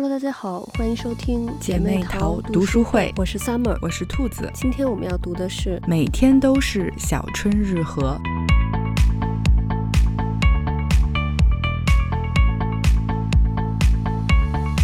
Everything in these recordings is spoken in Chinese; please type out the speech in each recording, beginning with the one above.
Hello，大家好，欢迎收听姐妹淘读书会。我是 Summer，我是兔子。今天我们要读的是《每天都是小春日和》。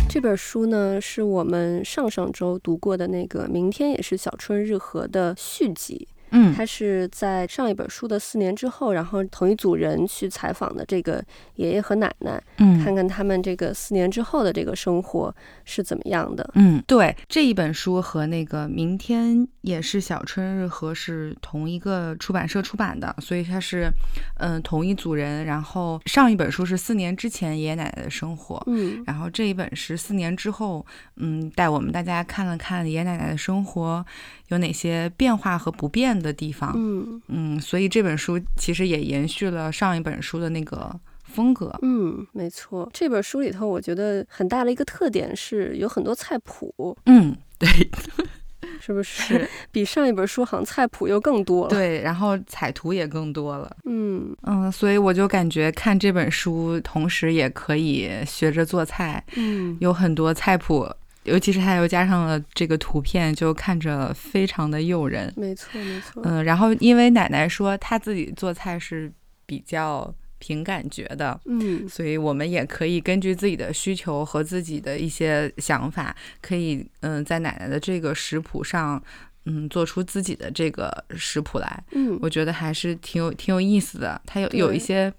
这本书呢，是我们上上周读过的那个《明天也是小春日和》的续集。嗯，他是在上一本书的四年之后，然后同一组人去采访的这个爷爷和奶奶，嗯，看看他们这个四年之后的这个生活是怎么样的。嗯，对，这一本书和那个明天也是小春日和是同一个出版社出版的，所以它是嗯同一组人。然后上一本书是四年之前爷爷奶奶的生活，嗯，然后这一本是四年之后，嗯，带我们大家看了看爷爷奶奶的生活有哪些变化和不变的地方，嗯。嗯，所以这本书其实也延续了上一本书的那个风格，嗯，没错。这本书里头，我觉得很大的一个特点是有很多菜谱，嗯，对，是不是？比上一本书好像菜谱又更多了，对，然后彩图也更多了，嗯。嗯，所以我就感觉看这本书，同时也可以学着做菜，嗯，有很多菜谱。尤其是它又加上了这个图片，就看着非常的诱人。没错，没错。嗯，然后因为奶奶说她自己做菜是比较凭感觉的，嗯，所以我们也可以根据自己的需求和自己的一些想法，可以嗯在奶奶的这个食谱上，嗯做出自己的这个食谱来。嗯，我觉得还是挺有挺有意思的。它有有一些。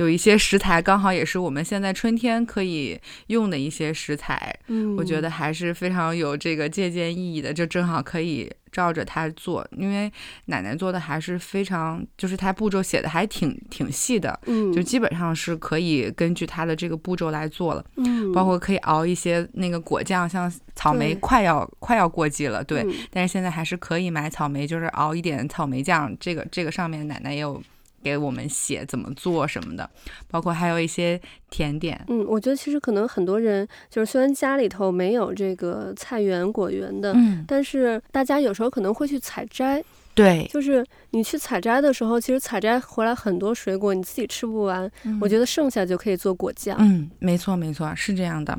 有一些食材刚好也是我们现在春天可以用的一些食材，嗯，我觉得还是非常有这个借鉴意义的，就正好可以照着它做，因为奶奶做的还是非常，就是它步骤写的还挺挺细的，嗯，就基本上是可以根据它的这个步骤来做了，嗯，包括可以熬一些那个果酱，像草莓快要快要过季了，对，嗯，但是现在还是可以买草莓，就是熬一点草莓酱，这个这个上面奶奶也有。给我们写怎么做什么的，包括还有一些甜点。嗯，我觉得其实可能很多人就是虽然家里头没有这个菜园果园的，嗯，但是大家有时候可能会去采摘。对，就是你去采摘的时候，其实采摘回来很多水果，你自己吃不完，嗯，我觉得剩下就可以做果酱。嗯，没错没错，是这样的。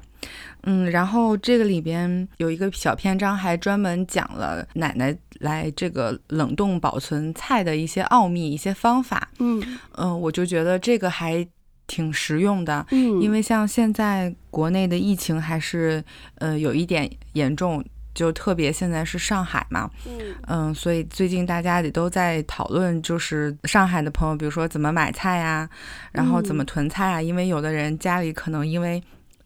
嗯，然后这个里边有一个小篇章，还专门讲了奶奶来这个冷冻保存菜的一些奥秘、一些方法。嗯嗯，我就觉得这个还挺实用的。嗯，因为像现在国内的疫情还是呃有一点严重。就特别现在是上海嘛，嗯嗯，所以最近大家也都在讨论，就是上海的朋友，比如说怎么买菜呀，然后怎么囤菜啊，因为有的人家里可能因为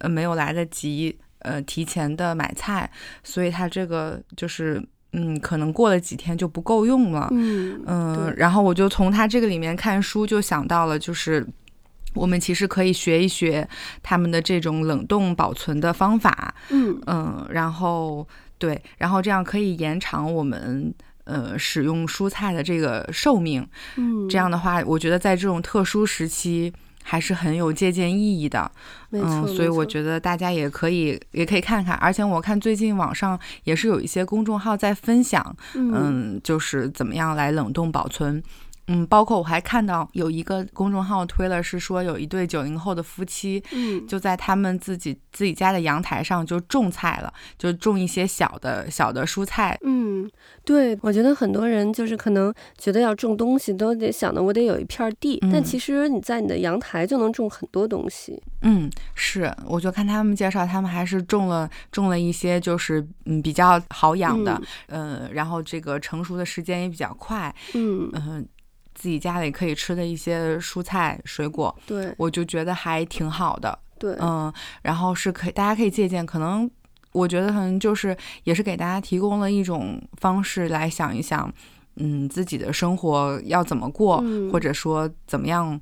呃没有来得及呃提前的买菜，所以他这个就是嗯可能过了几天就不够用了，嗯嗯，然后我就从他这个里面看书，就想到了就是我们其实可以学一学他们的这种冷冻保存的方法，嗯嗯，然后。对，然后这样可以延长我们呃使用蔬菜的这个寿命。嗯，这样的话，我觉得在这种特殊时期还是很有借鉴意义的。嗯，所以我觉得大家也可以也可以看看。而且我看最近网上也是有一些公众号在分享，嗯，嗯，就是怎么样来冷冻保存。嗯，包括我还看到有一个公众号推了，是说有一对九零后的夫妻，嗯，就在他们自己自己家的阳台上就种菜了，就种一些小的小的蔬菜。嗯，对，我觉得很多人就是可能觉得要种东西都得想着我得有一片地，嗯，但其实你在你的阳台就能种很多东西。嗯，是，我就看他们介绍，他们还是种了种了一些就是嗯比较好养的，嗯，呃，然后这个成熟的时间也比较快。嗯嗯。呃自己家里可以吃的一些蔬菜水果，对，我就觉得还挺好的。对，嗯，然后是可以，大家可以借鉴。可能我觉得可能就是也是给大家提供了一种方式来想一想，嗯，自己的生活要怎么过，嗯，或者说怎么样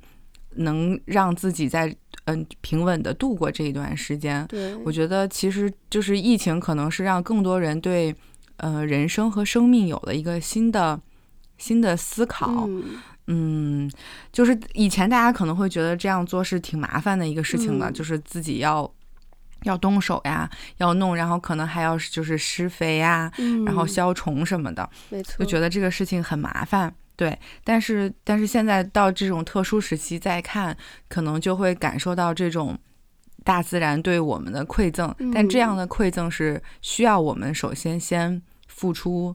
能让自己在嗯平稳的度过这一段时间。对，我觉得其实就是疫情可能是让更多人对呃人生和生命有了一个新的。新的思考，嗯，嗯，就是以前大家可能会觉得这样做是挺麻烦的一个事情的，嗯，就是自己要要动手呀，要弄，然后可能还要就是施肥呀，嗯，然后消虫什么的，没错，就觉得这个事情很麻烦。对，但是但是现在到这种特殊时期再看，可能就会感受到这种大自然对我们的馈赠，嗯、但这样的馈赠是需要我们首先先付出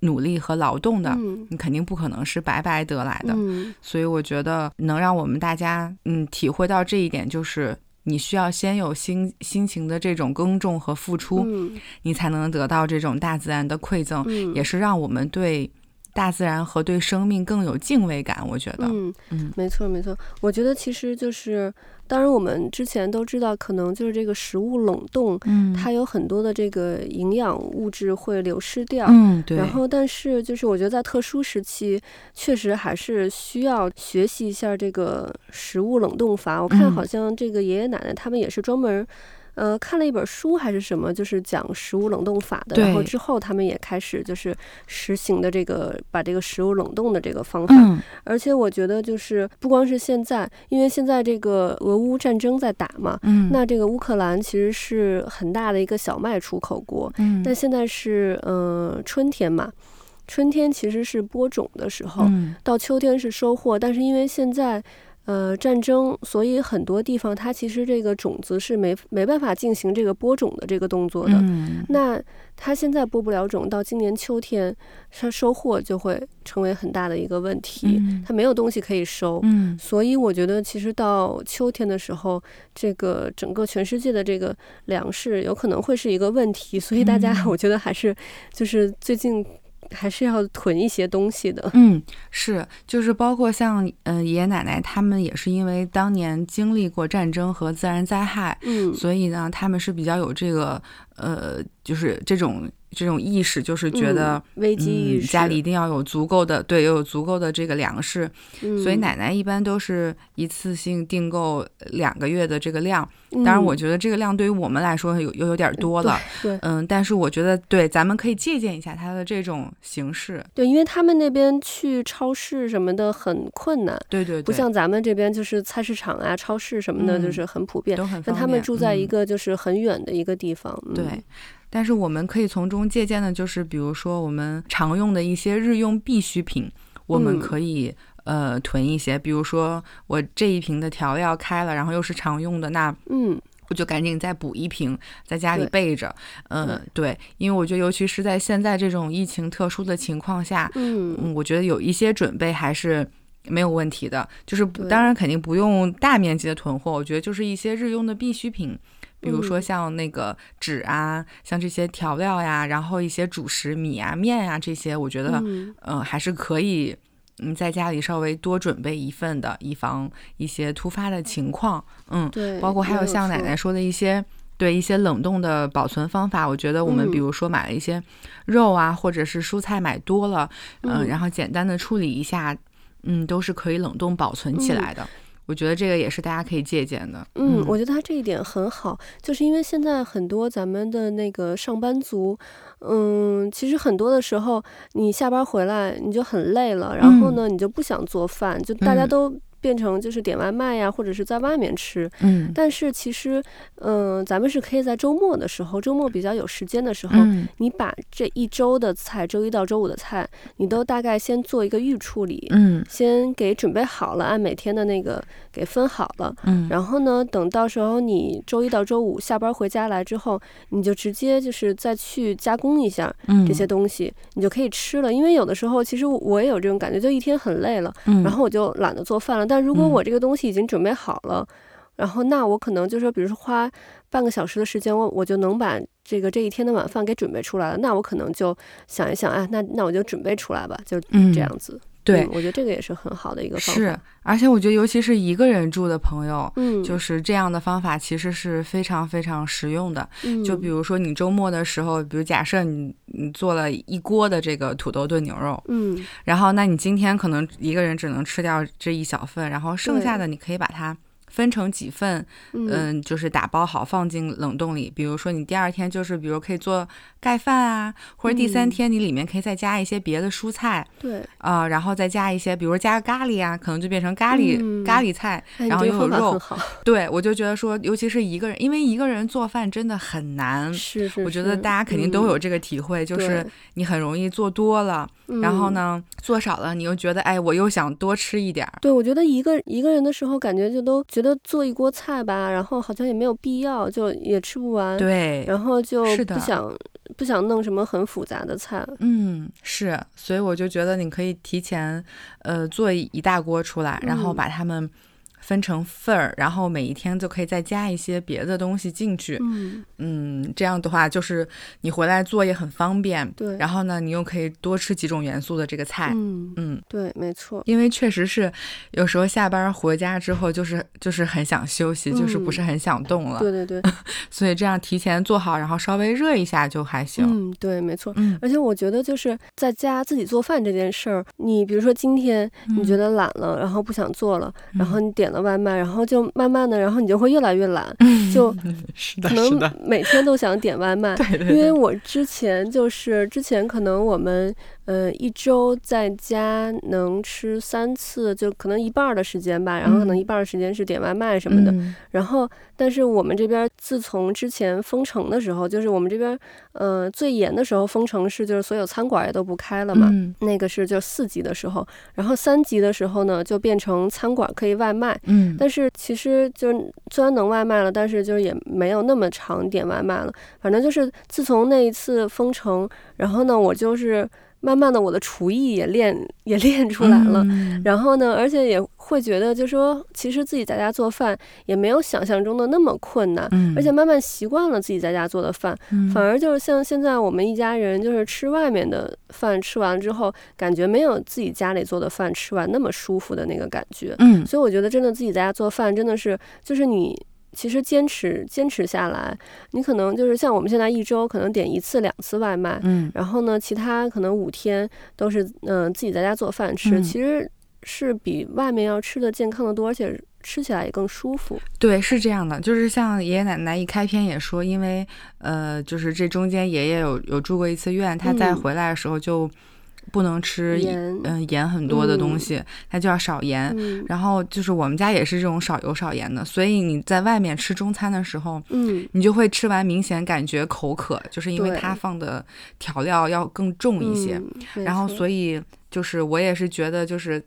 努力和劳动的，嗯、你肯定不可能是白白得来的。嗯、所以我觉得能让我们大家嗯体会到这一点，就是你需要先有心心情的这种耕种和付出，嗯、你才能得到这种大自然的馈赠，嗯、也是让我们对。大自然和对生命更有敬畏感，我觉得，嗯嗯，没错没错，我觉得其实就是，当然我们之前都知道，可能就是这个食物冷冻，嗯，它有很多的这个营养物质会流失掉，嗯，对。然后，但是就是我觉得在特殊时期，确实还是需要学习一下这个食物冷冻法。我看好像这个爷爷奶奶他们也是专门。呃，看了一本书还是什么，就是讲食物冷冻法的。然后之后他们也开始就是实行的这个把这个食物冷冻的这个方法。嗯、而且我觉得就是不光是现在，因为现在这个俄乌战争在打嘛，嗯，那这个乌克兰其实是很大的一个小麦出口国。嗯，但现在是呃春天嘛，春天其实是播种的时候，嗯、到秋天是收获。但是因为现在。呃，战争，所以很多地方它其实这个种子是没没办法进行这个播种的这个动作的。嗯、那它现在播不了种，到今年秋天它收获就会成为很大的一个问题。嗯、它没有东西可以收。嗯、所以我觉得其实到秋天的时候，这个整个全世界的这个粮食有可能会是一个问题。所以大家，我觉得还是就是最近。还是要囤一些东西的。嗯，是，就是包括像嗯、呃、爷爷奶奶他们也是因为当年经历过战争和自然灾害，嗯，所以呢，他们是比较有这个呃，就是这种。这种意识就是觉得、嗯、危机意识、嗯，家里一定要有足够的，对，要有足够的这个粮食。嗯、所以奶奶一般都是一次性订购两个月的这个量。当然，我觉得这个量对于我们来说有又有点多了。对，嗯，但是我觉得对，咱们可以借鉴一下他的这种形式。对，因为他们那边去超市什么的很困难。对对对，不像咱们这边就是菜市场啊、超市什么的，就是很普遍。嗯、都很方便。但他们住在一个就是很远的一个地方。嗯、对。但是我们可以从中借鉴的，就是比如说我们常用的一些日用必需品，我们可以、嗯、呃囤一些。比如说我这一瓶的调料开了，然后又是常用的，那嗯，我就赶紧再补一瓶，在家里备着。嗯，对，对，因为我觉得尤其是在现在这种疫情特殊的情况下，嗯，我觉得有一些准备还是没有问题的。就是当然肯定不用大面积的囤货，我觉得就是一些日用的必需品。比如说像那个纸啊，嗯、像这些调料呀，然后一些主食米啊、面啊这些，我觉得嗯、呃、还是可以嗯在家里稍微多准备一份的，以防一些突发的情况。嗯，对，包括还有像奶奶。说的一些对一些冷冻的保存方法，我觉得我们比如说买了一些肉啊，嗯、或者是蔬菜买多了，嗯、呃，然后简单的处理一下，嗯，都是可以冷冻保存起来的。嗯我觉得这个也是大家可以借鉴的。嗯，我觉得他这一点很好，就是因为现在很多咱们的那个上班族，嗯，其实很多的时候你下班回来你就很累了，然后呢，你就不想做饭，就大家都。变成就是点外卖呀，或者是在外面吃。嗯，但是其实，嗯、呃，咱们是可以在周末的时候，周末比较有时间的时候，嗯、你把这一周的菜，周一到周五的菜，你都大概先做一个预处理，嗯，先给准备好了，按每天的那个给分好了，嗯，然后呢，等到时候你周一到周五下班回家来之后，你就直接就是再去加工一下这些东西，嗯、你就可以吃了。因为有的时候其实我也有这种感觉，就一天很累了，嗯，然后我就懒得做饭了。但如果我这个东西已经准备好了，嗯、然后那我可能就是说，比如说花半个小时的时间，我我就能把这个这一天的晚饭给准备出来了。那我可能就想一想，哎，那那我就准备出来吧，就这样子。嗯、对、嗯，我觉得这个也是很好的一个方法。是，而且我觉得尤其是一个人住的朋友，嗯，就是这样的方法其实是非常非常实用的。嗯，就比如说你周末的时候，比如假设你你做了一锅的这个土豆炖牛肉，嗯，然后那你今天可能一个人只能吃掉这一小份，然后剩下的你可以把它。分成几份，嗯，嗯，就是打包好放进冷冻里。比如说你第二天就是，比如可以做盖饭啊，或者第三天你里面可以再加一些别的蔬菜，对，啊，然后再加一些，比如加个咖喱啊，可能就变成咖喱、嗯、咖喱菜，然后又有肉。对，我就觉得说，尤其是一个人，因为一个人做饭真的很难，是是是，我觉得大家肯定都有这个体会，就是你很容易做多了，然后呢做少了，你又觉得哎，我又想多吃一点儿。对，我觉得一个一个人的时候，感觉就都。觉得做一锅菜吧，然后好像也没有必要，就也吃不完。对，然后就不想不想弄什么很复杂的菜。嗯，是，所以我就觉得你可以提前呃做一大锅出来，然后把它们。分成份儿，然后每一天就可以再加一些别的东西进去。嗯，嗯，这样的话就是你回来做也很方便。对，然后呢，你又可以多吃几种元素的这个菜。嗯嗯，对，没错。因为确实是有时候下班回家之后，就是就是很想休息，就是不是很想动了。对对对。所以这样提前做好，然后稍微热一下就还行。嗯，对，没错。嗯，而且我觉得就是在家自己做饭这件事儿，你比如说今天你觉得懒了，然后不想做了，然后你点了外卖，然后就慢慢的，然后你就会越来越懒，就可能每天都想点外卖。对对。因为我之前就是之前可能我们呃一周在家能吃三次，就可能一半的时间吧，然后可能一半的时间是点外卖什么的。然后，但是我们这边自从之前封城的时候，就是我们这边呃最严的时候封城是就是所有餐馆也都不开了嘛。那个是就四级的时候，然后三级的时候呢就变成餐馆可以外卖。嗯。但是其实就虽然能外卖了，但是就是也没有那么常点外卖了。反正就是自从那一次封城，然后呢，我就是慢慢的我的厨艺也练 也练出来了。嗯、然后呢，而且也会觉得，就说其实自己在家做饭也没有想象中的那么困难。嗯、而且慢慢习惯了自己在家做的饭，嗯、反而就是像现在我们一家人就是吃外面的饭，吃完之后感觉没有自己家里做的饭吃完那么舒服的那个感觉。嗯，所以我觉得真的自己在家做饭真的是就是你。其实坚持坚持下来，你可能就是像我们现在一周可能点一次两次外卖，嗯，然后呢，其他可能五天都是嗯、呃、自己在家做饭吃，嗯、其实是比外面要吃的健康的多，而且吃起来也更舒服。对，是这样的，就是像爷爷奶奶一开篇也说，因为呃，就是这中间爷爷有有住过一次院，他再回来的时候就。嗯不能吃盐嗯盐很多的东西，它、嗯、就要少盐。嗯、然后就是我们家也是这种少油少盐的，所以你在外面吃中餐的时候，嗯，你就会吃完明显感觉口渴，就是因为它放的调料要更重一些。嗯、然后所以就是我也是觉得就是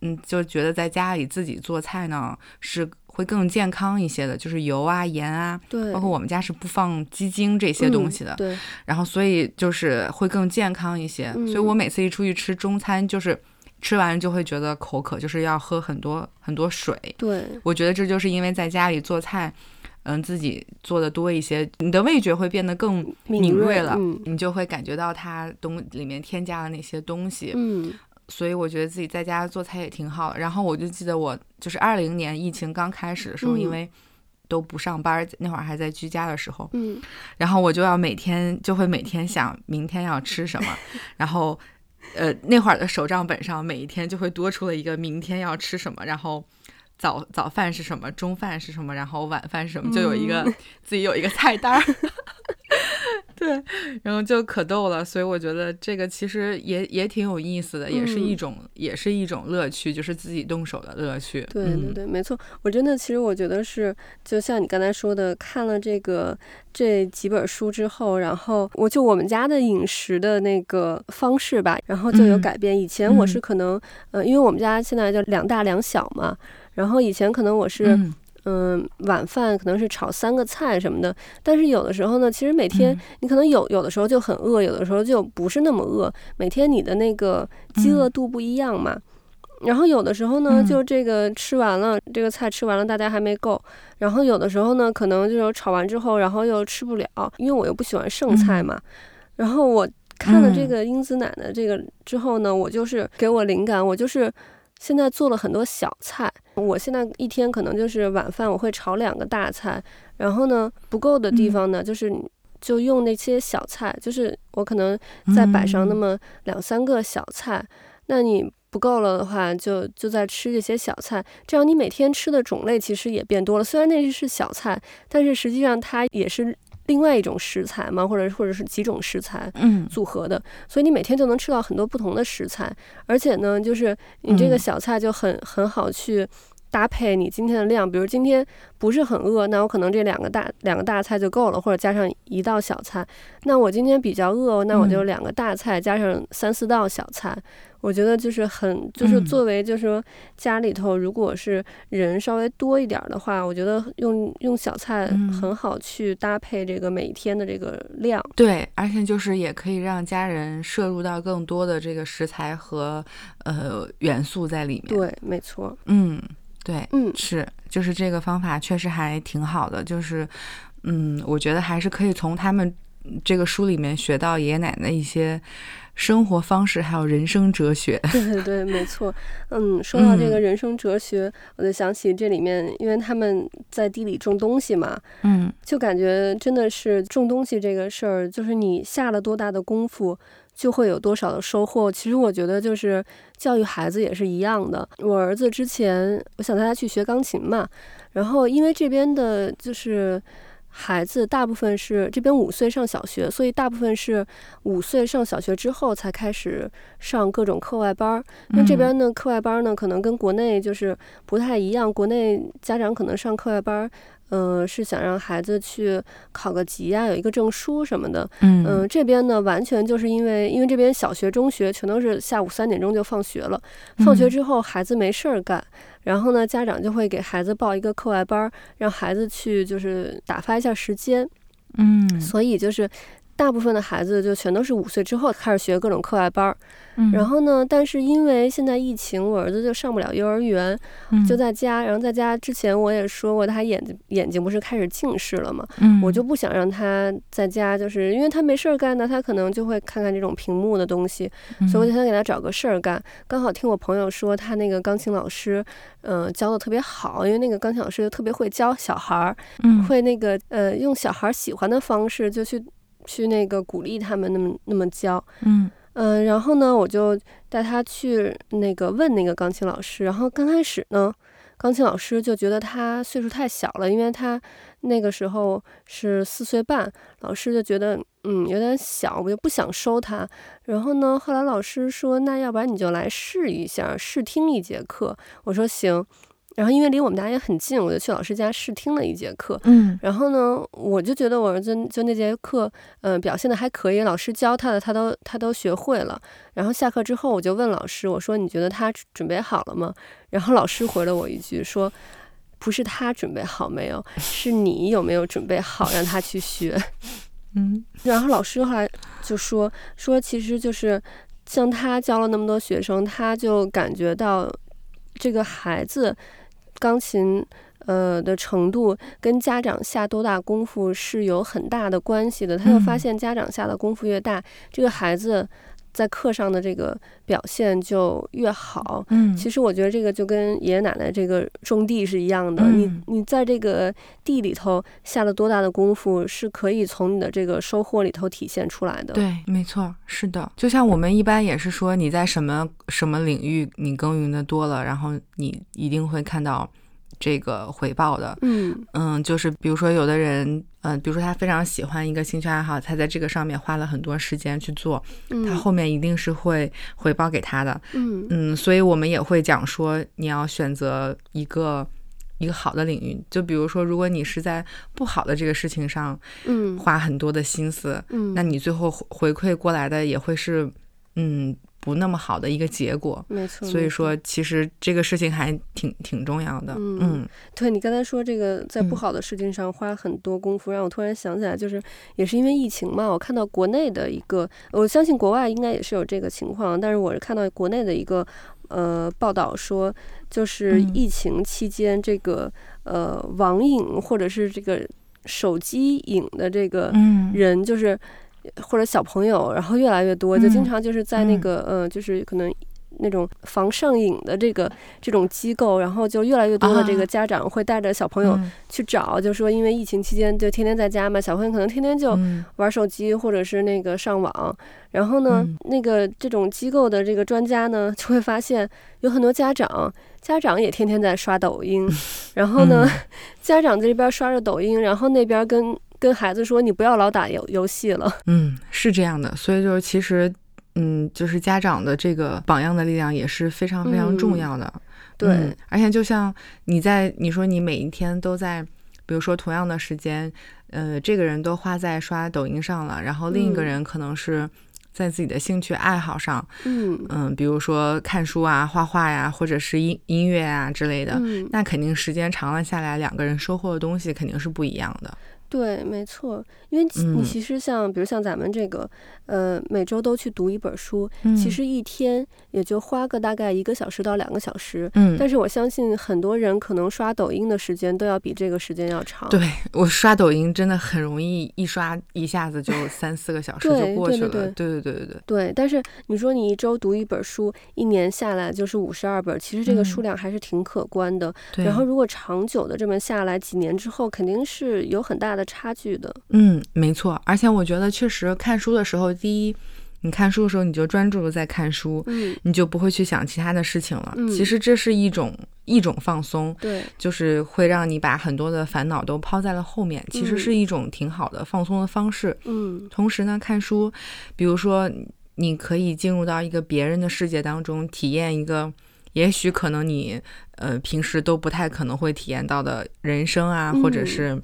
嗯就觉得在家里自己做菜呢是。会更健康一些的，就是油啊、盐啊，对，包括我们家是不放鸡精这些东西的，嗯、对。然后所以就是会更健康一些，嗯、所以我每次一出去吃中餐，就是吃完就会觉得口渴，就是要喝很多很多水。对，我觉得这就是因为在家里做菜，嗯，自己做的多一些，你的味觉会变得更敏锐了，锐，嗯、你就会感觉到它东里面添加了那些东西，嗯。所以我觉得自己在家做菜也挺好。然后我就记得我就是二零年疫情刚开始的时候，嗯、因为都不上班，那会儿还在居家的时候，嗯，然后我就要每天就会每天想明天要吃什么，然后呃那会儿的手账本上每一天就会多出了一个明天要吃什么，然后早早饭是什么，中饭是什么，然后晚饭是什么，就有一个、嗯、自己有一个菜单儿。对，然后就可逗了，所以我觉得这个其实也也挺有意思的，也是一种、嗯、也是一种乐趣，就是自己动手的乐趣。对对对，没错。我真的其实我觉得是，就像你刚才说的，看了这个这几本书之后，然后我就我们家的饮食的那个方式吧，然后就有改变。以前我是可能，嗯、呃，因为我们家现在就两大两小嘛，然后以前可能我是。嗯嗯，晚饭可能是炒三个菜什么的，但是有的时候呢，其实每天你可能有有的时候就很饿，有的时候就不是那么饿，每天你的那个饥饿度不一样嘛。然后有的时候呢，就这个吃完了，这个菜吃完了，大家还没够。然后有的时候呢，可能就是炒完之后，然后又吃不了，因为我又不喜欢剩菜嘛。然后我看了这个英子奶奶这个之后呢，我就是给我灵感，我就是。现在做了很多小菜，我现在一天可能就是晚饭我会炒两个大菜，然后呢不够的地方呢，就是就用那些小菜，就是我可能再摆上那么两三个小菜，那你不够了的话，就就在吃这些小菜，这样你每天吃的种类其实也变多了。虽然那是小菜，但是实际上它也是。另外一种食材嘛，或者或者是几种食材组合的，嗯、所以你每天就能吃到很多不同的食材，而且呢，就是你这个小菜就很、嗯、很好去，搭配你今天的量，比如今天不是很饿，那我可能这两个大两个大菜就够了，或者加上一道小菜。那我今天比较饿，那我就两个大菜加上三四道小菜。嗯、我觉得就是很，就是作为就是说家里头如果是人稍微多一点的话，我觉得用用小菜很好去搭配这个每一天的这个量。对，而且就是也可以让家人摄入到更多的这个食材和呃元素在里面。对，没错。嗯。对，嗯，是，就是这个方法确实还挺好的，就是，嗯，我觉得还是可以从他们这个书里面学到爷爷奶奶一些生活方式，还有人生哲学。对 对对，没错。嗯，说到这个人生哲学，嗯，我就想起这里面，因为他们在地里种东西嘛，嗯，就感觉真的是种东西这个事儿，就是你下了多大的功夫。就会有多少的收获。其实我觉得就是教育孩子也是一样的。我儿子之前我想带他去学钢琴嘛，然后因为这边的就是孩子大部分是这边五岁上小学，所以大部分是五岁上小学之后才开始上各种课外班儿。那这边的，课外班呢可能跟国内就是不太一样，国内家长可能上课外班。嗯、呃，是想让孩子去考个级啊，有一个证书什么的。嗯、呃，这边呢，完全就是因为，因为这边小学、中学全都是下午三点钟就放学了。放学之后，孩子没事儿干，嗯、然后呢，家长就会给孩子报一个课外班，让孩子去就是打发一下时间。嗯，所以就是。大部分的孩子就全都是五岁之后开始学各种课外班儿，嗯，然后呢，但是因为现在疫情，我儿子就上不了幼儿园，就在家。然后在家之前我也说过，他眼睛眼睛不是开始近视了嘛，嗯，我就不想让他在家，就是因为他没事儿干呢，他可能就会看看这种屏幕的东西，所以我就想给他找个事儿干。刚好听我朋友说，他那个钢琴老师，嗯、呃，教的特别好，因为那个钢琴老师就特别会教小孩儿，会那个呃用小孩喜欢的方式就去。去那个鼓励他们那么那么教，嗯嗯、呃，然后呢，我就带他去那个问那个钢琴老师，然后刚开始呢，钢琴老师就觉得他岁数太小了，因为他那个时候是四岁半，老师就觉得嗯有点小，我就不想收他。然后呢，后来老师说，那要不然你就来试一下，试听一节课。我说行。然后因为离我们家也很近，我就去老师家试听了一节课。嗯，然后呢，我就觉得我儿子就那节课，嗯、呃，表现的还可以，老师教他的他都他都学会了。然后下课之后，我就问老师，我说你觉得他准备好了吗？然后老师回了我一句说，不是他准备好没有，是你有没有准备好让他去学。嗯，然后老师后来就说说，其实就是像他教了那么多学生，他就感觉到这个孩子。钢琴，呃的程度跟家长下多大功夫是有很大的关系的。他就发现，家长下的功夫越大，这个孩子在课上的这个表现就越好。嗯，其实我觉得这个就跟爷爷奶奶这个种地是一样的。嗯、你你在这个地里头下了多大的功夫，是可以从你的这个收获里头体现出来的。对，没错，是的。就像我们一般也是说，你在什么什么领域你耕耘的多了，然后你一定会看到。这个回报的，嗯。嗯，就是比如说有的人，嗯、呃，比如说他非常喜欢一个兴趣爱好，他在这个上面花了很多时间去做，嗯、他后面一定是会回报给他的，嗯。嗯，所以我们也会讲说，你要选择一个一个好的领域，就比如说，如果你是在不好的这个事情上，嗯，花很多的心思，嗯，那你最后回馈过来的也会是，嗯。不那么好的一个结果，没错。所以说，其实这个事情还挺挺重要的。嗯，嗯对，你刚才说这个在不好的事情上花很多功夫，嗯、让我突然想起来，就是也是因为疫情嘛。我看到国内的一个，我相信国外应该也是有这个情况，但是我是看到国内的一个呃报道说，就是疫情期间这个、嗯、呃网瘾或者是这个手机瘾的这个人，就是。嗯或者小朋友，然后越来越多，就经常就是在那个，嗯、呃，就是可能那种防上瘾的这个这种机构，然后就越来越多的这个家长会带着小朋友去找，啊、就说因为疫情期间就天天在家嘛，小朋友可能天天就玩手机或者是那个上网，然后呢，嗯、那个这种机构的这个专家呢就会发现有很多家长，家长也天天在刷抖音，然后呢，嗯、家长在这边刷着抖音，然后那边跟。跟孩子说，你不要老打游游戏了。嗯，是这样的，所以就是其实，嗯，就是家长的这个榜样的力量也是非常非常重要的。对、嗯，而且就像你在你说你每一天都在，比如说同样的时间，呃，这个人都花在刷抖音上了，然后另一个人可能是在自己的兴趣爱好上，嗯嗯，比如说看书啊、画画呀，或者是音音乐啊之类的，嗯，那肯定时间长了下来，两个人收获的东西肯定是不一样的。对，没错，因为你其实像，比如像咱们这个，呃，每周都去读一本书，其实一天也就花个大概一个小时到两个小时。嗯，但是我相信很多人可能刷抖音的时间都要比这个时间要长。对，我刷抖音真的很容易，一刷一下子就 三四个小时就过去了。对对对对对对。对，但是你说你一周读一本书，一年下来就是五十二本，其实这个数量还是挺可观的。对。然后如果长久的这么下来，几年之后肯定是有很大的差距的，嗯，没错，而且我觉得确实看书的时候，第一，你看书的时候你就专注的在看书，嗯，你就不会去想其他的事情了。嗯，其实这是一种一种放松，对，就是会让你把很多的烦恼都抛在了后面，其实是一种挺好的放松的方式。嗯，同时呢，看书，比如说你可以进入到一个别人的世界当中，体验一个也许可能你呃平时都不太可能会体验到的人生啊，嗯，或者是。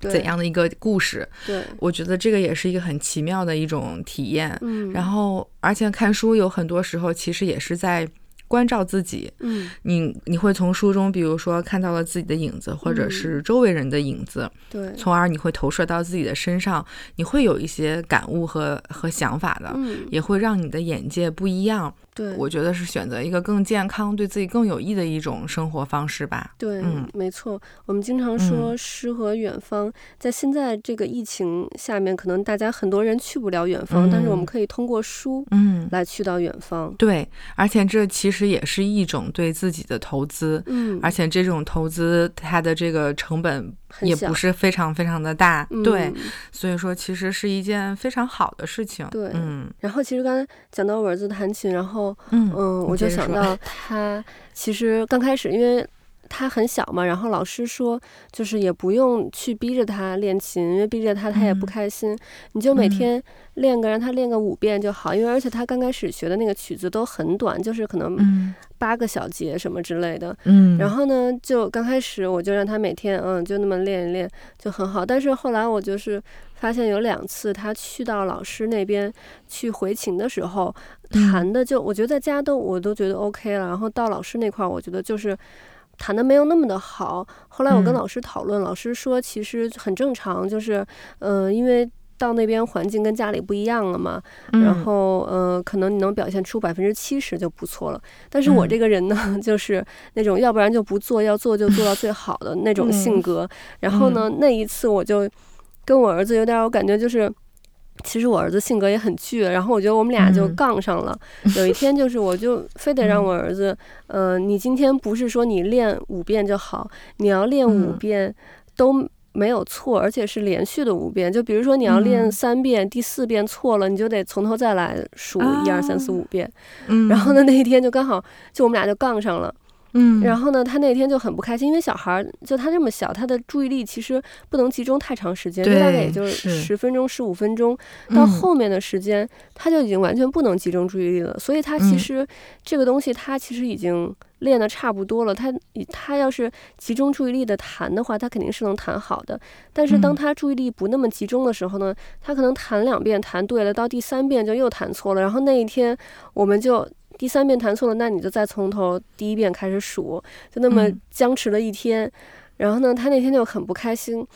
怎样的一个故事？对，我觉得这个也是一个很奇妙的一种体验。嗯，然后，而且看书有很多时候其实也是在关照自己。嗯，你你会从书中，比如说看到了自己的影子，或者是周围人的影子。对，从而你会投射到自己的身上，你会有一些感悟和和想法的。嗯，也会让你的眼界不一样。对，我觉得是选择一个更健康、对自己更有益的一种生活方式吧。对，嗯，没错。我们经常说诗和远方，嗯，在现在这个疫情下面，可能大家很多人去不了远方，嗯，但是我们可以通过书，嗯，来去到远方。对，而且这其实也是一种对自己的投资。嗯，而且这种投资它的这个成本也不是非常非常的大。对，嗯，所以说其实是一件非常好的事情。对，嗯。然后其实刚才讲到我儿子弹琴，然后。嗯嗯，我就想到他其实刚开始，因为他很小嘛，然后老师说就是也不用去逼着他练琴，因为逼着他他也不开心。嗯、你就每天练个让他练个五遍就好，因为而且他刚开始学的那个曲子都很短，就是可能八个小节什么之类的。嗯，然后呢，就刚开始我就让他每天嗯就那么练一练就很好，但是后来我就是。发现有两次，他去到老师那边去回琴的时候，弹的就我觉得在家都我都觉得 OK 了，然后到老师那块儿，我觉得就是弹的没有那么的好。后来我跟老师讨论，老师说其实很正常，就是嗯、呃，因为到那边环境跟家里不一样了嘛，然后呃，可能你能表现出百分之七十就不错了。但是我这个人呢，就是那种要不然就不做，要做就做到最好的那种性格。然后呢，那一次我就。跟我儿子有点，我感觉就是，其实我儿子性格也很倔，然后我觉得我们俩就杠上了。嗯、有一天就是，我就非得让我儿子，嗯、呃，你今天不是说你练五遍就好，你要练五遍都没有错，而且是连续的五遍。就比如说你要练三遍，嗯、第四遍错了，你就得从头再来数一二三四五遍。嗯、然后呢，那一天就刚好，就我们俩就杠上了。嗯，然后呢，他那天就很不开心，因为小孩儿就他这么小，他的注意力其实不能集中太长时间，就大概也就十分钟、十五分钟，到后面的时间、嗯、他就已经完全不能集中注意力了。所以他其实、嗯、这个东西，他其实已经练的差不多了。他他要是集中注意力的弹的话，他肯定是能弹好的。但是当他注意力不那么集中的时候呢，他可能弹两遍弹对了，到第三遍就又弹错了。然后那一天我们就。第三遍弹错了，那你就再从头第一遍开始数，就那么僵持了一天。嗯、然后呢，他那天就很不开心。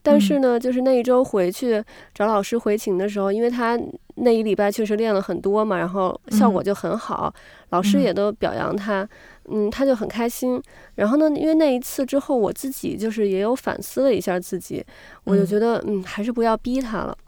但是呢，就是那一周回去找老师回琴的时候，因为他那一礼拜确实练了很多嘛，然后效果就很好，嗯、老师也都表扬他，嗯，他就很开心。然后呢，因为那一次之后，我自己就是也有反思了一下自己，我就觉得，嗯，还是不要逼他了。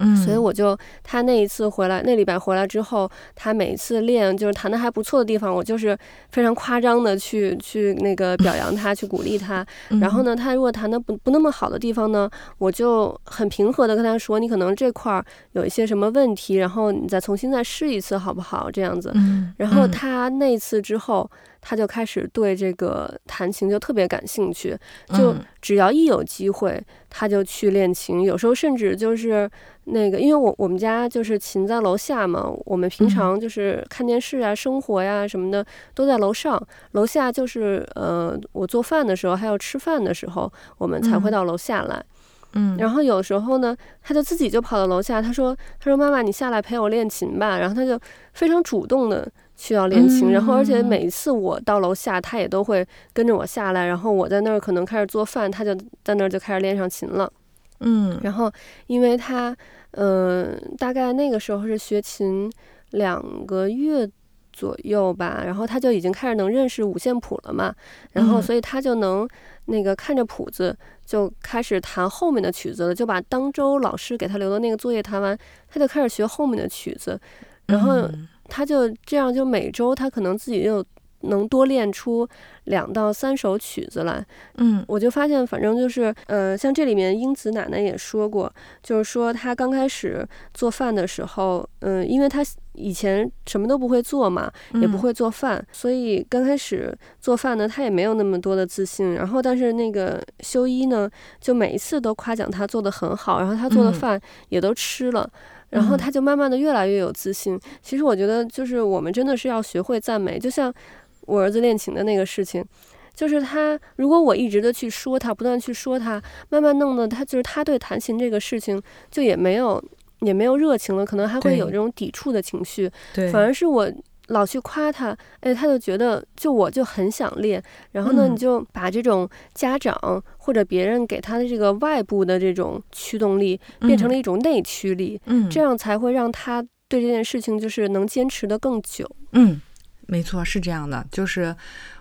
嗯，所以我就他那一次回来，那礼拜回来之后，他每一次练就是弹的还不错的地方，我就是非常夸张的去去那个表扬他，去鼓励他。然后呢，他如果弹的不不那么好的地方呢，我就很平和的跟他说，你可能这块儿有一些什么问题，然后你再重新再试一次好不好？这样子。然后他那次之后，他就开始对这个弹琴就特别感兴趣，就只要一有机会，他就去练琴。有时候甚至就是那个，因为我我们家就是琴在楼下嘛，我们平常就是看电视啊、生活呀什么的都在楼上，楼下就是呃，我做饭的时候还有吃饭的时候，我们才会到楼下来。嗯，然后有时候呢，他就自己就跑到楼下，他说：“他说妈妈，你下来陪我练琴吧。”然后他就非常主动的去要练琴，然后而且每一次我到楼下，他也都会跟着我下来，然后我在那儿可能开始做饭，他就在那儿就开始练上琴了。嗯，然后因为他，嗯、呃，大概那个时候是学琴两个月左右吧，然后他就已经开始能认识五线谱了嘛，然后所以他就能那个看着谱子。就开始弹后面的曲子了，就把当周老师给他留的那个作业弹完，他就开始学后面的曲子，然后他就这样，就每周他可能自己就能多练出两到三首曲子来。嗯，我就发现，反正就是，呃，像这里面英子奶奶也说过，就是说她刚开始做饭的时候，嗯，因为他。以前什么都不会做嘛，也不会做饭，嗯、所以刚开始做饭呢，他也没有那么多的自信。然后，但是那个修一呢，就每一次都夸奖他做得很好，然后他做的饭也都吃了，嗯、然后他就慢慢的越来越有自信。其实我觉得，就是我们真的是要学会赞美，就像我儿子练琴的那个事情，就是他如果我一直的去说他，不断去说他，慢慢弄的他就是他对弹琴这个事情就也没有。也没有热情了，可能还会有这种抵触的情绪。对，反而是我老去夸他，哎，他就觉得就我就很想练。然后呢，嗯、你就把这种家长或者别人给他的这个外部的这种驱动力，变成了一种内驱力。嗯，这样才会让他对这件事情就是能坚持的更久。嗯，没错，是这样的。就是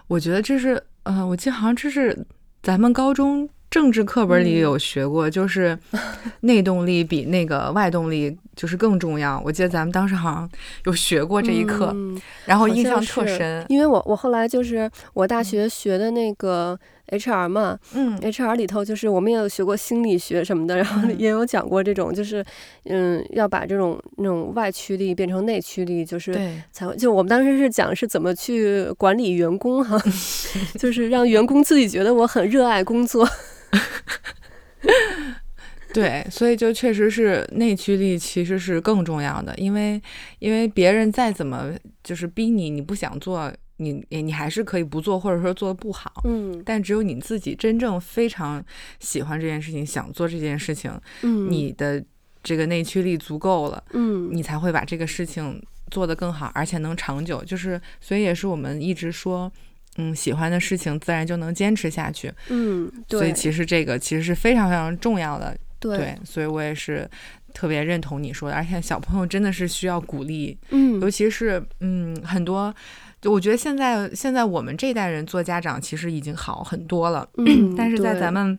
我觉得这是，呃，我记得好像这是咱们高中。政治课本里有学过，嗯、就是 内动力比那个外动力就是更重要。我记得咱们当时好像有学过这一课，嗯、然后印象特深。因为我我后来就是我大学学的那个 HR 嘛，嗯，HR 里头就是我们也有学过心理学什么的，然后也有讲过这种，就是嗯，要把这种那种外驱力变成内驱力，就是才会。就我们当时是讲是怎么去管理员工哈，就是让员工自己觉得我很热爱工作。对，所以就确实是内驱力其实是更重要的，因为因为别人再怎么就是逼你，你不想做，你你还是可以不做，或者说做的不好。嗯，但只有你自己真正非常喜欢这件事情，想做这件事情，嗯，你的这个内驱力足够了，嗯，你才会把这个事情做得更好，而且能长久。就是所以也是我们一直说。嗯，喜欢的事情自然就能坚持下去。嗯，对。所以其实这个其实是非常非常重要的。对，对，所以我也是特别认同你说的。而且小朋友真的是需要鼓励。嗯，尤其是嗯，很多，就我觉得现在现在我们这一代人做家长其实已经好很多了。嗯，但是在咱们。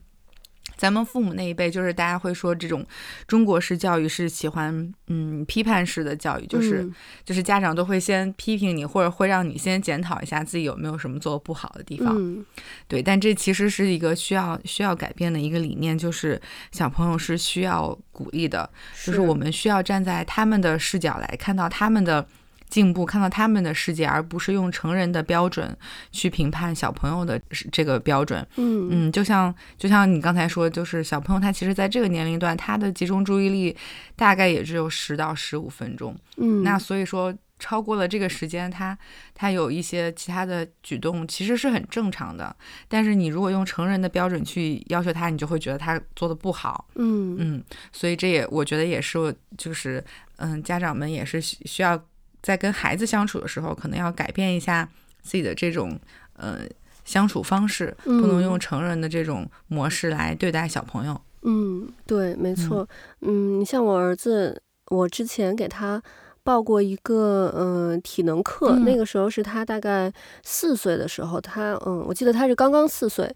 咱们父母那一辈，就是大家会说这种中国式教育是喜欢嗯批判式的教育，就是、嗯、就是家长都会先批评你，或者会让你先检讨一下自己有没有什么做得不好的地方。嗯、对，但这其实是一个需要需要改变的一个理念，就是小朋友是需要鼓励的，是就是我们需要站在他们的视角来看到他们的。进步，看到他们的世界，而不是用成人的标准去评判小朋友的这个标准。嗯嗯，就像就像你刚才说，就是小朋友他其实在这个年龄段，他的集中注意力大概也只有十到十五分钟。嗯，那所以说超过了这个时间，他他有一些其他的举动，其实是很正常的。但是你如果用成人的标准去要求他，你就会觉得他做的不好。嗯嗯，所以这也我觉得也是，就是嗯，家长们也是需要。在跟孩子相处的时候，可能要改变一下自己的这种呃相处方式，不能用成人的这种模式来对待小朋友。嗯，对，没错。嗯，你像我儿子，我之前给他报过一个嗯、呃、体能课，嗯、那个时候是他大概四岁的时候，他嗯，我记得他是刚刚四岁。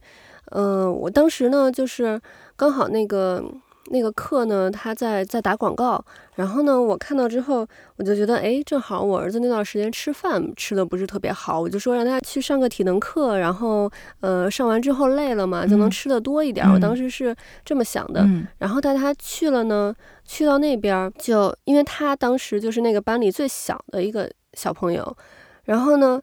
嗯、呃，我当时呢就是刚好那个。那个课呢，他在在打广告，然后呢，我看到之后，我就觉得，哎，正好我儿子那段时间吃饭吃的不是特别好，我就说让他去上个体能课，然后，呃，上完之后累了嘛，就能吃的多一点。嗯、我当时是这么想的，嗯、然后带他去了呢，去到那边就，因为他当时就是那个班里最小的一个小朋友，然后呢。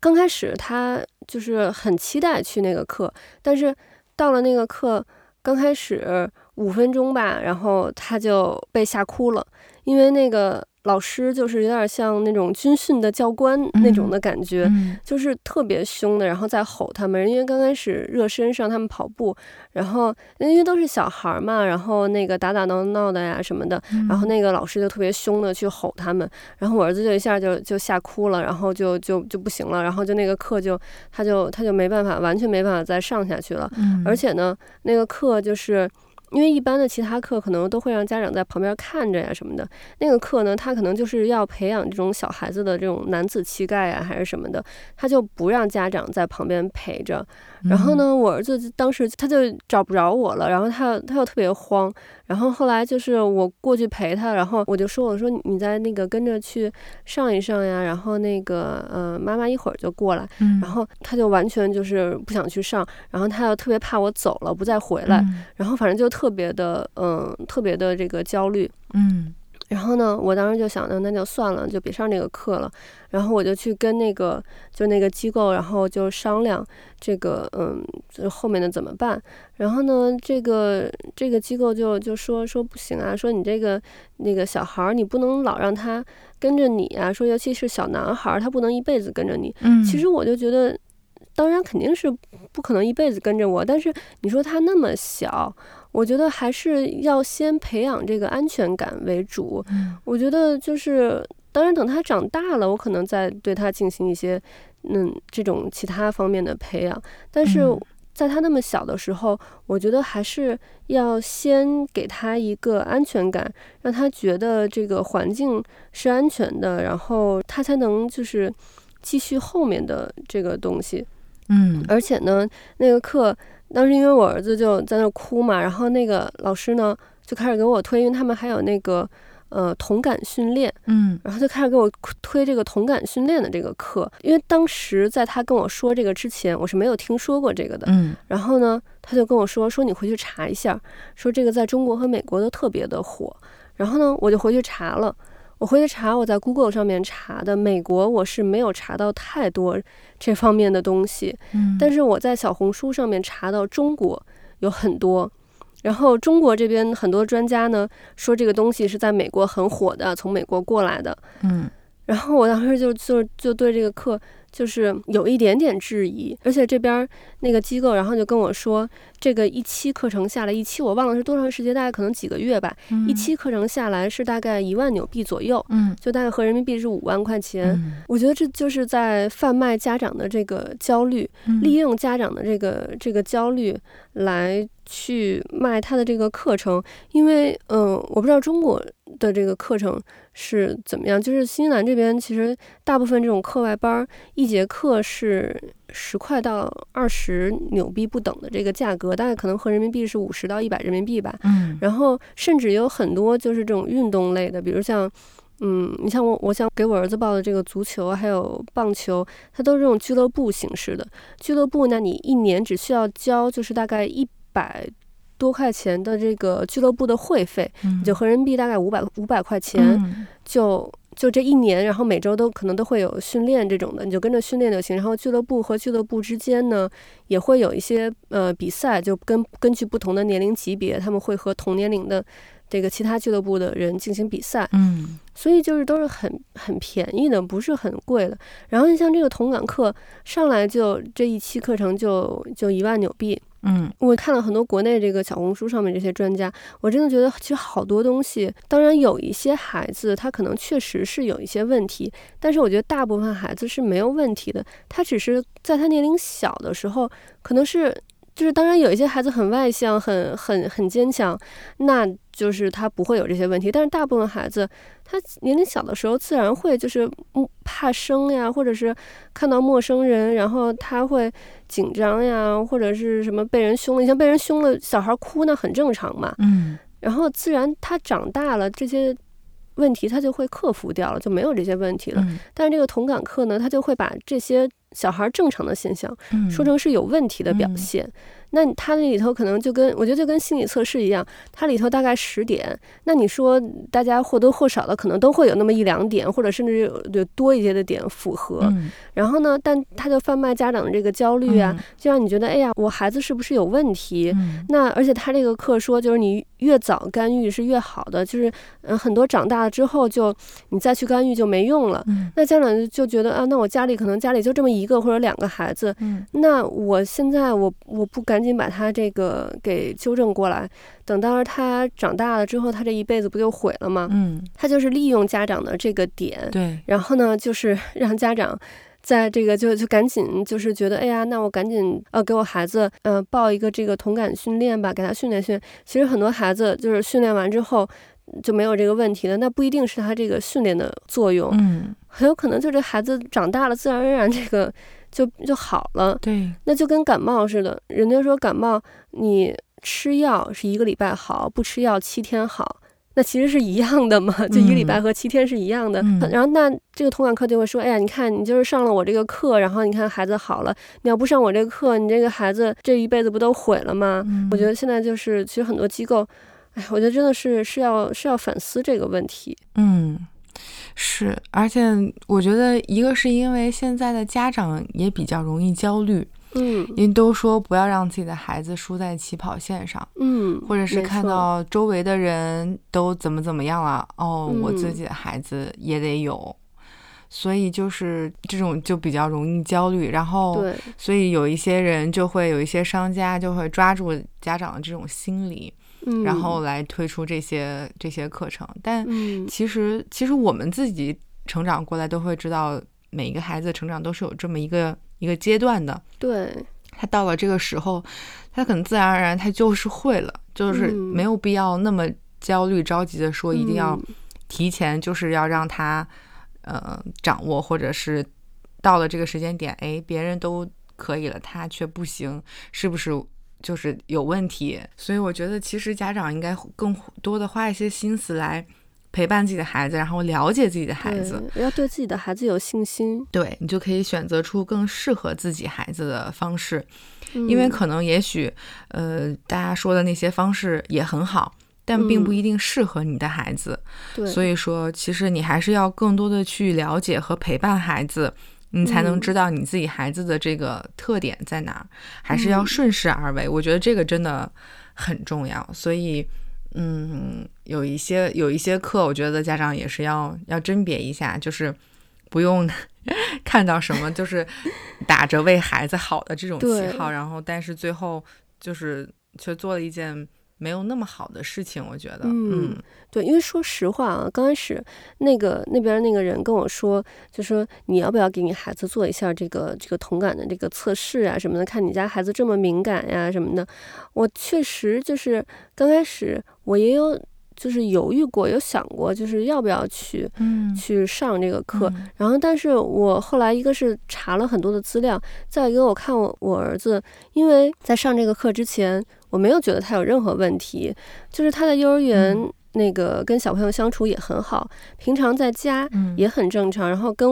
刚开始他就是很期待去那个课，但是到了那个课刚开始五分钟吧，然后他就被吓哭了，因为那个。老师就是有点像那种军训的教官那种的感觉，嗯、就是特别凶的，然后在吼他们。因为刚开始热身让他们跑步，然后因为都是小孩嘛，然后那个打打闹闹的呀什么的，然后那个老师就特别凶的去吼他们，然后我儿子就一下就就吓哭了，然后就就就不行了，然后就那个课就他就他就没办法，完全没办法再上下去了。嗯、而且呢，那个课就是。因为一般的其他课可能都会让家长在旁边看着呀什么的，那个课呢，他可能就是要培养这种小孩子的这种男子气概啊，还是什么的，他就不让家长在旁边陪着。然后呢，我儿子当时他就找不着我了，然后他他又特别慌。然后后来就是我过去陪他，然后我就说：“我说你在那个跟着去上一上呀。”然后那个呃妈妈一会儿就过来。然后他就完全就是不想去上，然后他又特别怕我走了不再回来，然后反正就特别的嗯特别的这个焦虑。嗯。然后呢，我当时就想着，那就算了，就别上这个课了。然后我就去跟那个就那个机构，然后就商量这个，嗯，就后面的怎么办。然后呢，这个这个机构就就说说不行啊，说你这个那个小孩儿，你不能老让他跟着你啊。说尤其是小男孩儿，他不能一辈子跟着你。嗯，其实我就觉得，当然肯定是不可能一辈子跟着我，但是你说他那么小。我觉得还是要先培养这个安全感为主。我觉得就是，当然等他长大了，我可能再对他进行一些，嗯，这种其他方面的培养。但是在他那么小的时候，我觉得还是要先给他一个安全感，让他觉得这个环境是安全的，然后他才能就是继续后面的这个东西。嗯，而且呢，那个课。当时因为我儿子就在那哭嘛，然后那个老师呢就开始给我推，因为他们还有那个呃同感训练，嗯，然后就开始给我推这个同感训练的这个课。因为当时在他跟我说这个之前，我是没有听说过这个的，嗯，然后呢他就跟我说说你回去查一下，说这个在中国和美国都特别的火，然后呢我就回去查了。我回去查，我在 Google 上面查的，美国我是没有查到太多这方面的东西，嗯，但是我在小红书上面查到中国有很多，然后中国这边很多专家呢说这个东西是在美国很火的，从美国过来的，嗯，然后我当时就就就对这个课。就是有一点点质疑，而且这边那个机构，然后就跟我说，这个一期课程下来，一期我忘了是多长时间，大概可能几个月吧。嗯、一期课程下来是大概一万纽币左右，嗯，就大概合人民币是五万块钱。嗯、我觉得这就是在贩卖家长的这个焦虑，嗯、利用家长的这个这个焦虑来去卖他的这个课程，因为嗯、呃，我不知道中国的这个课程是怎么样，就是新西兰这边其实大部分这种课外班。一节课是十块到二十纽币不等的这个价格，大概可能合人民币是五十到一百人民币吧。嗯，然后甚至有很多就是这种运动类的，比如像，嗯，你像我，我想给我儿子报的这个足球还有棒球，它都是这种俱乐部形式的。俱乐部，那你一年只需要交就是大概一百多块钱的这个俱乐部的会费，嗯，就合人民币大概五百五百块钱就。就这一年，然后每周都可能都会有训练这种的，你就跟着训练就行。然后俱乐部和俱乐部之间呢，也会有一些呃比赛，就跟根据不同的年龄级别，他们会和同年龄的这个其他俱乐部的人进行比赛。嗯，所以就是都是很很便宜的，不是很贵的。然后你像这个同感课上来就这一期课程就就一万纽币。嗯，我看了很多国内这个小红书上面这些专家，我真的觉得其实好多东西，当然有一些孩子他可能确实是有一些问题，但是我觉得大部分孩子是没有问题的，他只是在他年龄小的时候，可能是。就是当然有一些孩子很外向，很很很坚强，那就是他不会有这些问题。但是大部分孩子，他年龄小的时候自然会就是怕生呀，或者是看到陌生人，然后他会紧张呀，或者是什么被人凶了，你像被人凶了，小孩哭那很正常嘛。嗯。然后自然他长大了，这些问题他就会克服掉了，就没有这些问题了。但是这个同感课呢，他就会把这些。小孩正常的现象，说成是有问题的表现，那它那里头可能就跟我觉得就跟心理测试一样，它里头大概十点，那你说大家或多或少的可能都会有那么一两点，或者甚至有有多一些的点符合。嗯、然后呢，但他就贩卖家长的这个焦虑啊，嗯、就让你觉得，哎呀，我孩子是不是有问题？嗯、那而且他这个课说，就是你越早干预是越好的，就是嗯，很多长大了之后就你再去干预就没用了。嗯、那家长就觉得啊，那我家里可能家里就这么一个或者两个孩子，嗯、那我现在我我不赶紧把他这个给纠正过来，等到了他长大了之后，他这一辈子不就毁了吗？嗯，他就是利用家长的这个点，对，然后呢，就是让家长。在这个就就赶紧就是觉得，哎呀，那我赶紧呃给我孩子呃报一个这个同感训练吧，给他训练训练。其实很多孩子就是训练完之后就没有这个问题了，那不一定是他这个训练的作用，嗯，很有可能就这孩子长大了，自然而然这个就就好了。对，那就跟感冒似的，人家说感冒你吃药是一个礼拜好，不吃药七天好。那其实是一样的嘛，就一个礼拜和七天是一样的。嗯、然后那这个同感课就会说，哎呀，你看你就是上了我这个课，然后你看孩子好了。你要不上我这个课，你这个孩子这一辈子不都毁了吗？嗯、我觉得现在就是其实很多机构，哎，我觉得真的是是要是要反思这个问题。嗯，是，而且我觉得一个是因为现在的家长也比较容易焦虑。嗯，因为都说不要让自己的孩子输在起跑线上，嗯，或者是看到周围的人都怎么怎么样了，嗯、哦，我自己的孩子也得有，所以就是这种就比较容易焦虑，然后，对，所以有一些人就会有一些商家就会抓住家长的这种心理，嗯，然后来推出这些这些课程，但其实、嗯、其实我们自己成长过来都会知道，每一个孩子的成长都是有这么一个。一个阶段的，对，他到了这个时候，他可能自然而然他就是会了，就是没有必要那么焦虑着急的说一定要提前，就是要让他、嗯、呃掌握，或者是到了这个时间点，哎，别人都可以了，他却不行，是不是就是有问题？所以我觉得其实家长应该更多的花一些心思来。陪伴自己的孩子，然后了解自己的孩子，要对自己的孩子有信心。对，你就可以选择出更适合自己孩子的方式，嗯、因为可能也许，呃，大家说的那些方式也很好，但并不一定适合你的孩子。所以说，其实你还是要更多的去了解和陪伴孩子，你才能知道你自己孩子的这个特点在哪，嗯、还是要顺势而为。我觉得这个真的很重要，所以。嗯，有一些有一些课，我觉得家长也是要要甄别一下，就是不用 看到什么就是打着为孩子好的这种旗号，然后但是最后就是却做了一件没有那么好的事情，我觉得，嗯，嗯。对，因为说实话啊，刚开始那个那边那个人跟我说，就说你要不要给你孩子做一下这个这个同感的这个测试啊什么的，看你家孩子这么敏感呀什么的，我确实就是刚开始我也有就是犹豫过，有想过就是要不要去，嗯，去上这个课，嗯、然后但是我后来一个是查了很多的资料，再一个我看我我儿子，因为在上这个课之前。我没有觉得他有任何问题，就是他在幼儿园那个跟小朋友相处也很好，平常在家也很正常，然后跟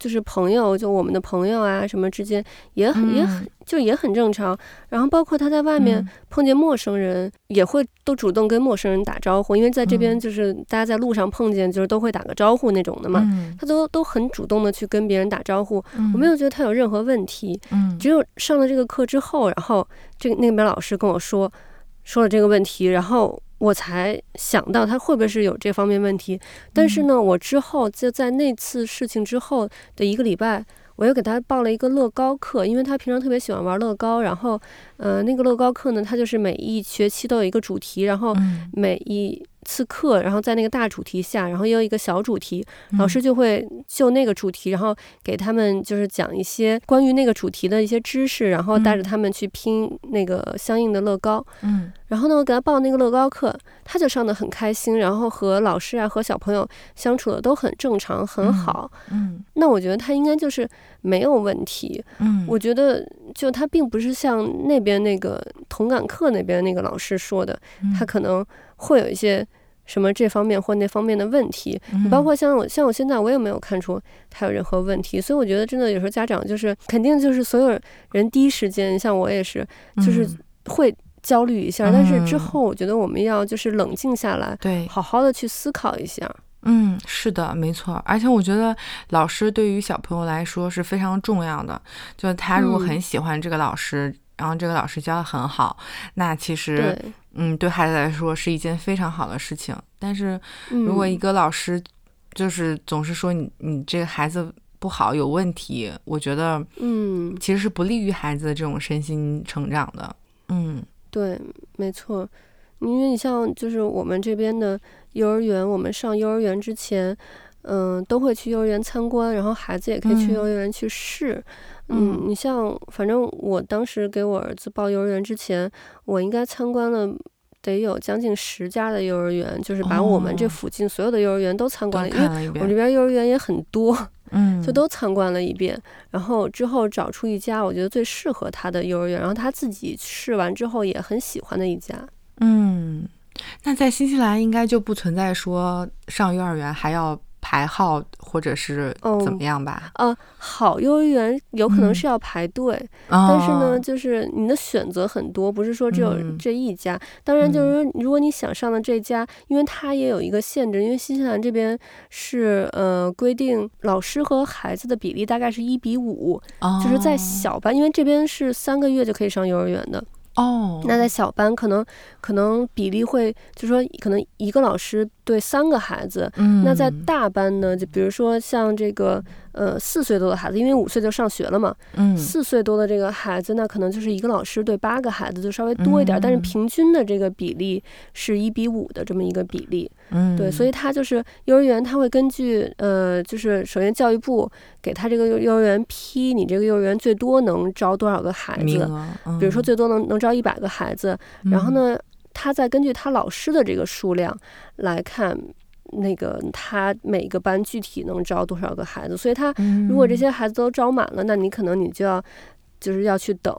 就是朋友，就我们的朋友啊什么之间也很也很就也很正常，然后包括他在外面碰见陌生人也会都主动跟陌生人打招呼，因为在这边就是大家在路上碰见就是都会打个招呼那种的嘛，他都都很主动的去跟别人打招呼，我没有觉得他有任何问题，只有上了这个课之后，然后。这个那边老师跟我说，说了这个问题，然后我才想到他会不会是有这方面问题。但是呢，我之后就在那次事情之后的一个礼拜，我又给他报了一个乐高课，因为他平常特别喜欢玩乐高。然后，呃，那个乐高课呢，他就是每一学期都有一个主题，然后每一。次课，然后在那个大主题下，然后也有一个小主题，老师就会就那个主题，然后给他们就是讲一些关于那个主题的一些知识，然后带着他们去拼那个相应的乐高。嗯，然后呢，我给他报那个乐高课，他就上的很开心，然后和老师啊和小朋友相处的都很正常，很好。嗯，那我觉得他应该就是没有问题。嗯，我觉得就他并不是像那边那个同感课那边那个老师说的，他可能。会有一些什么这方面或那方面的问题，你包括像我，像我现在我也没有看出他有任何问题，所以我觉得真的有时候家长就是肯定就是所有人第一时间，像我也是，就是会焦虑一下，但是之后我觉得我们要就是冷静下来，对，好好的去思考一下。嗯，是的，没错。而且我觉得老师对于小朋友来说是非常重要的。就他如果很喜欢这个老师，嗯、然后这个老师教的很好，那其实，对嗯，对孩子来说是一件非常好的事情。但是如果一个老师就是总是说你你这个孩子不好有问题，我觉得，嗯，其实是不利于孩子的这种身心成长的。嗯，对，没错。因为你像就是我们这边的。幼儿园，我们上幼儿园之前，嗯、呃，都会去幼儿园参观，然后孩子也可以去幼儿园去试。嗯，嗯，你像，反正我当时给我儿子报幼儿园之前，我应该参观了得有将近十家的幼儿园，就是把我们这附近所有的幼儿园都参观了，哦、了因为我这边幼儿园也很多，嗯，就都参观了一遍。然后之后找出一家我觉得最适合他的幼儿园，然后他自己试完之后也很喜欢的一家。嗯。那在新西兰应该就不存在说上幼儿园还要排号或者是怎么样吧？呃、嗯，好幼儿园有可能是要排队，嗯、但是呢，哦、就是你的选择很多，不是说只有这一家。嗯、当然，就是说如果你想上的这家，嗯、因为它也有一个限制，因为新西兰这边是呃规定老师和孩子的比例大概是一比五，哦，就是在小班，因为这边是三个月就可以上幼儿园的。哦，oh. 那在小班可能可能比例会，就是说可能一个老师对三个孩子。嗯，那在大班呢，就比如说像这个。呃，四岁多的孩子，因为五岁就上学了嘛。嗯，四岁多的这个孩子，那可能就是一个老师对八个孩子就稍微多一点，嗯、但是平均的这个比例是一比五的这么一个比例。嗯，对，所以他就是幼儿园，他会根据呃，就是首先教育部给他这个幼幼儿园批，你这个幼儿园最多能招多少个孩子？嗯、比如说最多能能招一百个孩子，然后呢，他再根据他老师的这个数量来看。那个他每个班具体能招多少个孩子？所以他如果这些孩子都招满了，嗯、那你可能你就要就是要去等。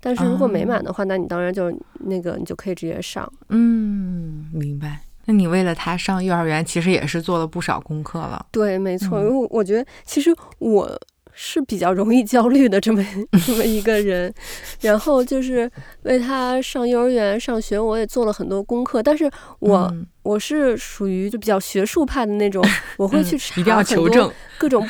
但是如果没满的话，嗯、那你当然就那个你就可以直接上。嗯，明白。那你为了他上幼儿园，其实也是做了不少功课了。对，没错。因为我觉得其实我。是比较容易焦虑的这么 这么一个人，然后就是为他上幼儿园上学，我也做了很多功课。但是我、嗯、我是属于就比较学术派的那种，我会去查很多各种。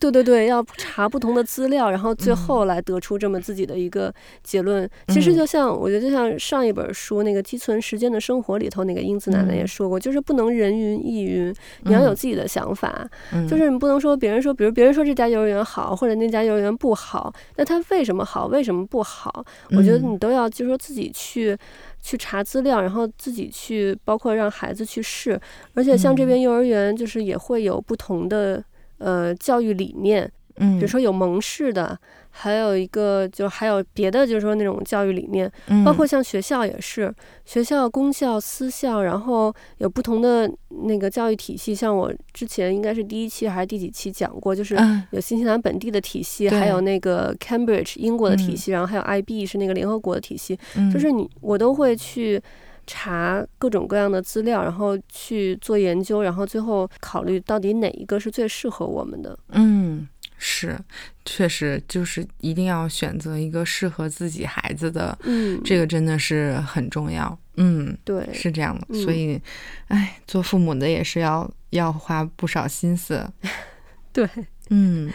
对对对，要查 不同的资料，然后最后来得出这么自己的一个结论。嗯、其实就像我觉得，就像上一本书那个《积存时间的生活》里头，那个英子奶奶也说过，嗯、就是不能人云亦云，你要有自己的想法。嗯、就是你不能说别人说，比如别人说这家幼儿园好，或者那家幼儿园不好，那他为什么好，为什么不好？我觉得你都要就是说自己去去查资料，然后自己去包括让孩子去试。而且像这边幼儿园，就是也会有不同的。呃，教育理念，嗯，比如说有蒙氏的，还有一个就还有别的，就是说那种教育理念，嗯，包括像学校也是，学校公校、私校，然后有不同的那个教育体系。像我之前应该是第一期还是第几期讲过，就是有新西兰本地的体系，嗯，还有那个 Cambridge 英国的体系，嗯，然后还有 IB 是那个联合国的体系，嗯，就是你我都会去。查各种各样的资料，然后去做研究，然后最后考虑到底哪一个是最适合我们的。嗯，是，确实就是一定要选择一个适合自己孩子的。嗯，这个真的是很重要。嗯，对，是这样的。嗯，所以，哎，做父母的也是要要花不少心思。对，嗯，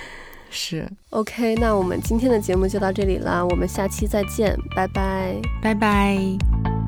是。OK，那我们今天的节目就到这里了，我们下期再见，拜拜，拜拜。